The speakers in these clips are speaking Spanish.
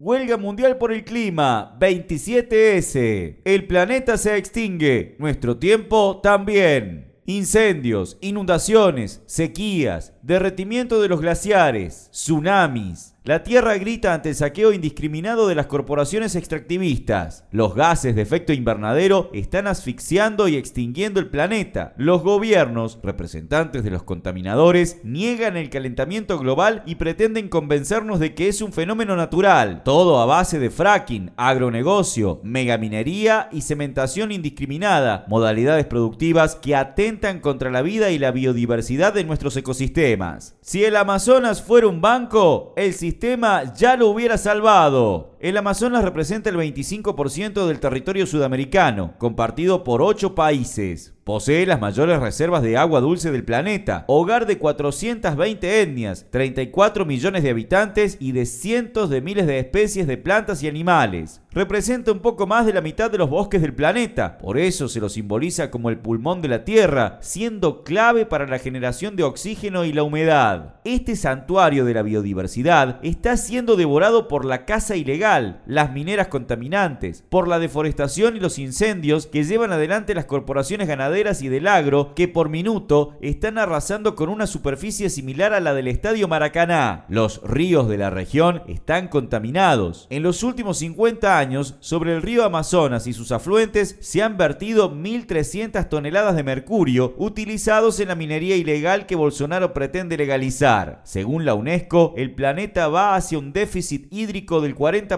Huelga Mundial por el Clima, 27S. El planeta se extingue, nuestro tiempo también. Incendios, inundaciones, sequías, derretimiento de los glaciares, tsunamis, la Tierra grita ante el saqueo indiscriminado de las corporaciones extractivistas. Los gases de efecto invernadero están asfixiando y extinguiendo el planeta. Los gobiernos, representantes de los contaminadores, niegan el calentamiento global y pretenden convencernos de que es un fenómeno natural. Todo a base de fracking, agronegocio, megaminería y cementación indiscriminada, modalidades productivas que atentan contra la vida y la biodiversidad de nuestros ecosistemas. Si el Amazonas fuera un banco, el sistema sistema ya lo hubiera salvado. El Amazonas representa el 25% del territorio sudamericano, compartido por 8 países. Posee las mayores reservas de agua dulce del planeta, hogar de 420 etnias, 34 millones de habitantes y de cientos de miles de especies de plantas y animales. Representa un poco más de la mitad de los bosques del planeta, por eso se lo simboliza como el pulmón de la Tierra, siendo clave para la generación de oxígeno y la humedad. Este santuario de la biodiversidad está siendo devorado por la caza ilegal, las mineras contaminantes, por la deforestación y los incendios que llevan adelante las corporaciones ganaderas y del agro que por minuto están arrasando con una superficie similar a la del Estadio Maracaná. Los ríos de la región están contaminados. En los últimos 50 años, sobre el río Amazonas y sus afluentes se han vertido 1.300 toneladas de mercurio utilizados en la minería ilegal que Bolsonaro pretende legalizar. Según la UNESCO, el planeta va hacia un déficit hídrico del 40%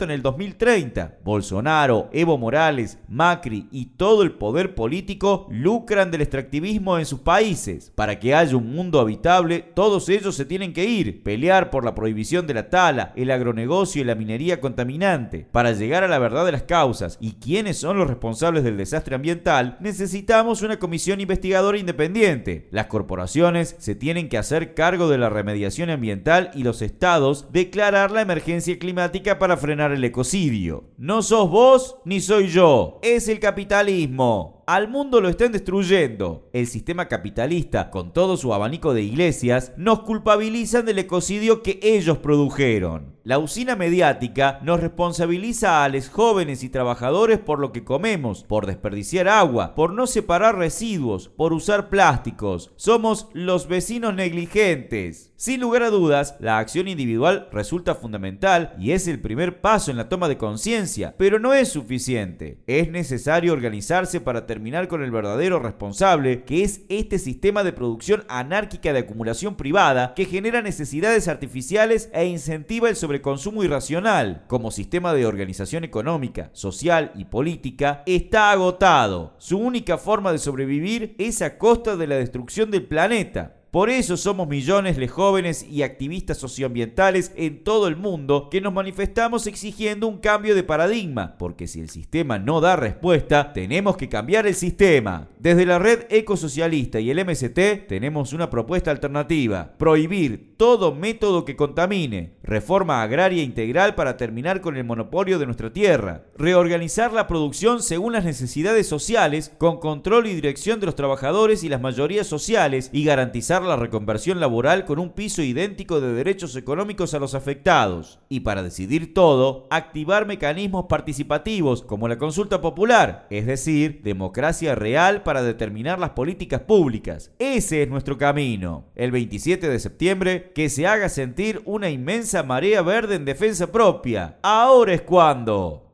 en el 2030. Bolsonaro, Evo Morales, Macri y todo el poder político lucran del extractivismo en sus países. Para que haya un mundo habitable, todos ellos se tienen que ir, pelear por la prohibición de la tala, el agronegocio y la minería contaminante. Para llegar a la verdad de las causas y quiénes son los responsables del desastre ambiental, necesitamos una comisión investigadora independiente. Las corporaciones se tienen que hacer cargo de la remediación ambiental y los estados declarar la emergencia climática para frenar el ecocidio. No sos vos ni soy yo, es el capitalismo. Al mundo lo están destruyendo. El sistema capitalista, con todo su abanico de iglesias, nos culpabilizan del ecocidio que ellos produjeron. La usina mediática nos responsabiliza a los jóvenes y trabajadores por lo que comemos, por desperdiciar agua, por no separar residuos, por usar plásticos. Somos los vecinos negligentes. Sin lugar a dudas, la acción individual resulta fundamental y es el primer paso en la toma de conciencia, pero no es suficiente. Es necesario organizarse para terminar con el verdadero responsable, que es este sistema de producción anárquica de acumulación privada que genera necesidades artificiales e incentiva el sobreconsumo irracional. Como sistema de organización económica, social y política, está agotado. Su única forma de sobrevivir es a costa de la destrucción del planeta. Por eso somos millones de jóvenes y activistas socioambientales en todo el mundo que nos manifestamos exigiendo un cambio de paradigma, porque si el sistema no da respuesta, tenemos que cambiar el sistema. Desde la red ecosocialista y el MST tenemos una propuesta alternativa, prohibir todo método que contamine, reforma agraria integral para terminar con el monopolio de nuestra tierra, reorganizar la producción según las necesidades sociales, con control y dirección de los trabajadores y las mayorías sociales y garantizar la reconversión laboral con un piso idéntico de derechos económicos a los afectados. Y para decidir todo, activar mecanismos participativos como la consulta popular, es decir, democracia real para determinar las políticas públicas. Ese es nuestro camino. El 27 de septiembre, que se haga sentir una inmensa marea verde en defensa propia. Ahora es cuando.